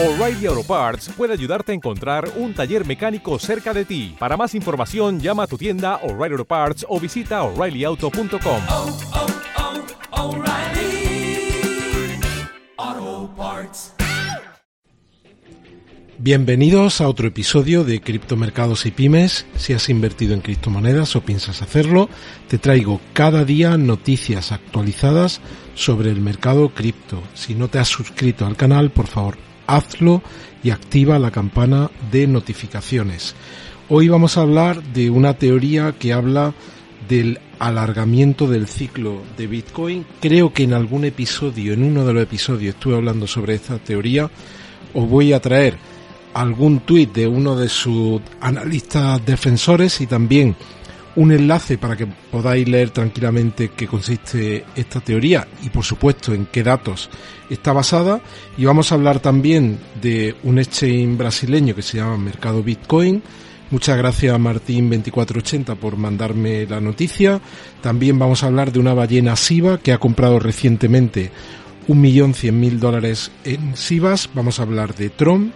O'Reilly Auto Parts puede ayudarte a encontrar un taller mecánico cerca de ti. Para más información, llama a tu tienda O'Reilly Auto Parts o visita oreillyauto.com. oh, oh, Parts. Bienvenidos a otro episodio de Criptomercados y Pymes. Si has invertido en criptomonedas o piensas hacerlo, te traigo cada día noticias actualizadas sobre el mercado cripto. Si no te has suscrito al canal, por favor, hazlo y activa la campana de notificaciones. Hoy vamos a hablar de una teoría que habla del alargamiento del ciclo de Bitcoin. Creo que en algún episodio, en uno de los episodios, estuve hablando sobre esta teoría. Os voy a traer algún tuit de uno de sus analistas defensores y también un enlace para que podáis leer tranquilamente qué consiste esta teoría y por supuesto en qué datos está basada y vamos a hablar también de un exchange brasileño que se llama Mercado Bitcoin. Muchas gracias a Martín2480 por mandarme la noticia. También vamos a hablar de una ballena SIVA que ha comprado recientemente un millón cien mil dólares en SIVAs. Vamos a hablar de Tron,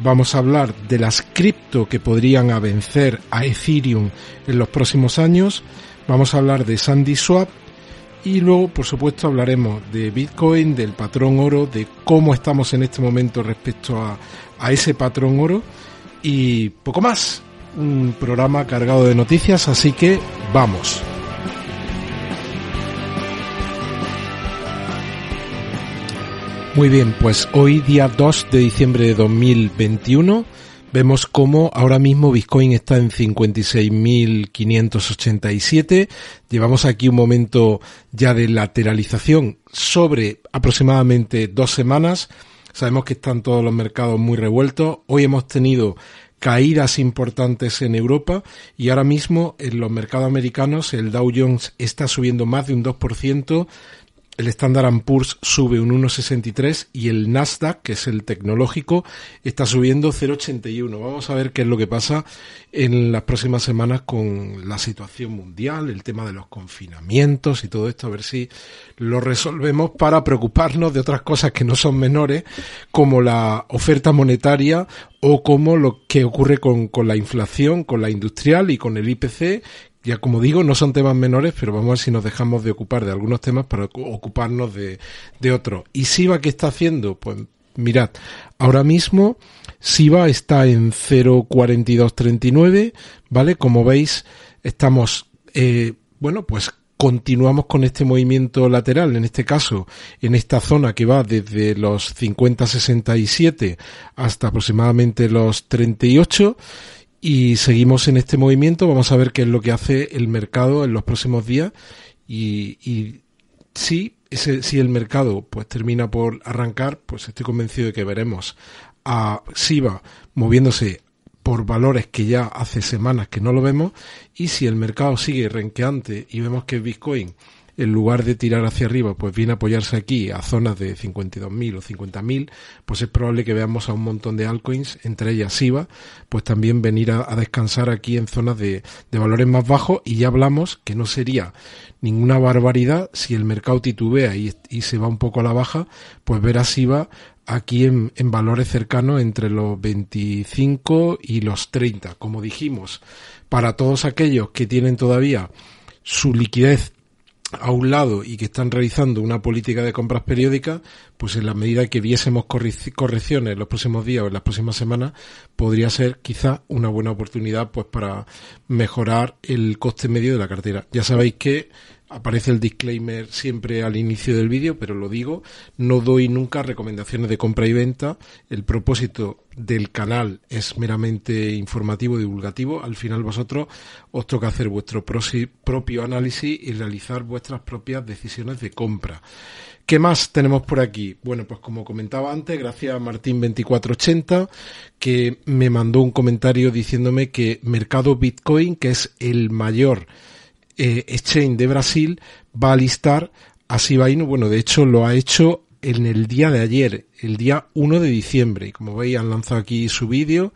Vamos a hablar de las cripto que podrían vencer a Ethereum en los próximos años. Vamos a hablar de SandySwap. Y luego, por supuesto, hablaremos de Bitcoin, del patrón oro, de cómo estamos en este momento respecto a, a ese patrón oro. Y poco más. Un programa cargado de noticias, así que vamos. Muy bien, pues hoy día 2 de diciembre de 2021 vemos cómo ahora mismo Bitcoin está en 56.587. Llevamos aquí un momento ya de lateralización sobre aproximadamente dos semanas. Sabemos que están todos los mercados muy revueltos. Hoy hemos tenido caídas importantes en Europa y ahora mismo en los mercados americanos el Dow Jones está subiendo más de un 2%, el Standard Poor's sube un 1,63 y el Nasdaq, que es el tecnológico, está subiendo 0,81. Vamos a ver qué es lo que pasa en las próximas semanas con la situación mundial, el tema de los confinamientos y todo esto, a ver si lo resolvemos para preocuparnos de otras cosas que no son menores, como la oferta monetaria o como lo que ocurre con, con la inflación, con la industrial y con el IPC, ya como digo, no son temas menores, pero vamos a ver si nos dejamos de ocupar de algunos temas para ocuparnos de, otros. ¿Y SIVA qué está haciendo? Pues mirad, ahora mismo SIVA está en 0.4239, ¿vale? Como veis, estamos, eh, bueno, pues continuamos con este movimiento lateral, en este caso, en esta zona que va desde los 50-67 hasta aproximadamente los 38 y seguimos en este movimiento. Vamos a ver qué es lo que hace el mercado en los próximos días y, si, ese, si el mercado pues termina por arrancar, pues estoy convencido de que veremos a SIVA moviéndose por valores que ya hace semanas que no lo vemos y si el mercado sigue renqueante y vemos que Bitcoin en lugar de tirar hacia arriba, pues viene a apoyarse aquí a zonas de 52.000 o 50.000, pues es probable que veamos a un montón de altcoins, entre ellas SIVA, pues también venir a, descansar aquí en zonas de, de, valores más bajos. Y ya hablamos que no sería ninguna barbaridad si el mercado titubea y, y se va un poco a la baja, pues ver a SIVA aquí en, en valores cercanos entre los 25 y los 30, como dijimos, para todos aquellos que tienen todavía su liquidez a un lado y que están realizando una política de compras periódicas, pues en la medida que viésemos correcciones en los próximos días o en las próximas semanas, podría ser quizá una buena oportunidad pues para mejorar el coste medio de la cartera. Ya sabéis que aparece el disclaimer siempre al inicio del vídeo, pero lo digo, no doy nunca recomendaciones de compra y venta. El propósito del canal es meramente informativo, divulgativo. Al final vosotros os toca hacer vuestro propio análisis y realizar vuestras propias decisiones de compra. ¿Qué más tenemos por aquí? Bueno, pues como comentaba antes, gracias a Martín2480, que me mandó un comentario diciéndome que Mercado Bitcoin, que es el mayor eh, exchange de Brasil va a listar a Shiba Inu. Bueno, de hecho lo ha hecho en el día de ayer, el día 1 de diciembre. Y como veis, han lanzado aquí su vídeo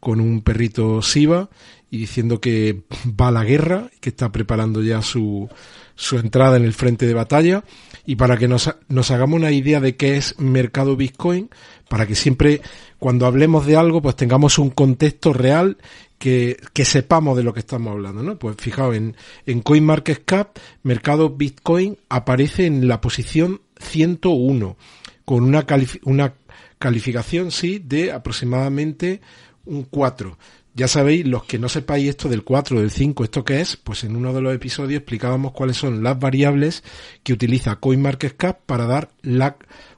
con un perrito Shiba y diciendo que va a la guerra, que está preparando ya su, su entrada en el frente de batalla. Y para que nos, nos hagamos una idea de qué es mercado Bitcoin, para que siempre cuando hablemos de algo pues tengamos un contexto real que, que sepamos de lo que estamos hablando, ¿no? Pues fijaos, en, en CoinMarketCap, mercado Bitcoin aparece en la posición 101, con una, una calificación, sí, de aproximadamente un 4. Ya sabéis, los que no sepáis esto del 4, del 5, esto qué es, pues en uno de los episodios explicábamos cuáles son las variables que utiliza CoinMarketCap para dar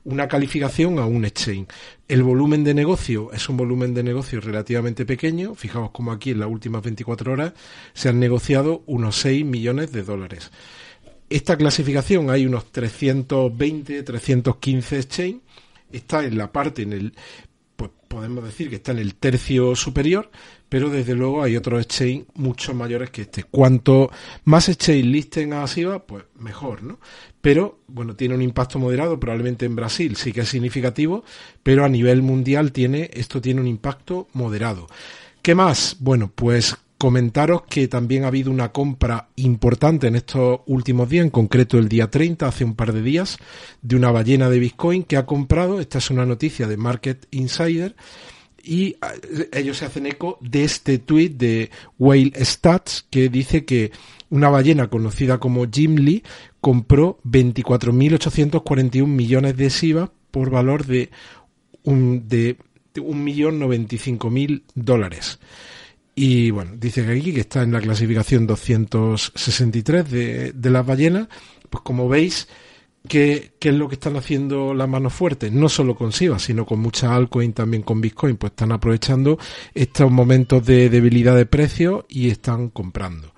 una calificación a un exchange. El volumen de negocio es un volumen de negocio relativamente pequeño. Fijaos como aquí en las últimas 24 horas se han negociado unos 6 millones de dólares. Esta clasificación hay unos 320, 315 exchange. Está en la parte, en el, podemos decir que está en el tercio superior, pero desde luego hay otros exchange mucho mayores que este. Cuanto más exchange listen a SIVA, pues mejor, ¿no? Pero, bueno, tiene un impacto moderado, probablemente en Brasil sí que es significativo, pero a nivel mundial tiene, esto tiene un impacto moderado. ¿Qué más? Bueno, pues comentaros que también ha habido una compra importante en estos últimos días, en concreto el día 30, hace un par de días, de una ballena de Bitcoin que ha comprado, esta es una noticia de Market Insider, y eh, ellos se hacen eco de este tweet de Whale Stats que dice que una ballena conocida como Jim Lee compró 24.841 millones de SIVA por valor de un, de, millón mil dólares. Y bueno, dice que aquí que está en la clasificación 263 de, de las ballenas. Pues como veis, ¿Qué, es lo que están haciendo las manos fuertes? No solo con SIVA, sino con mucha altcoin, también con Bitcoin, pues están aprovechando estos momentos de debilidad de precios y están comprando.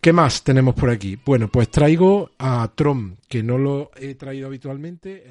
¿Qué más tenemos por aquí? Bueno, pues traigo a Tron, que no lo he traído habitualmente.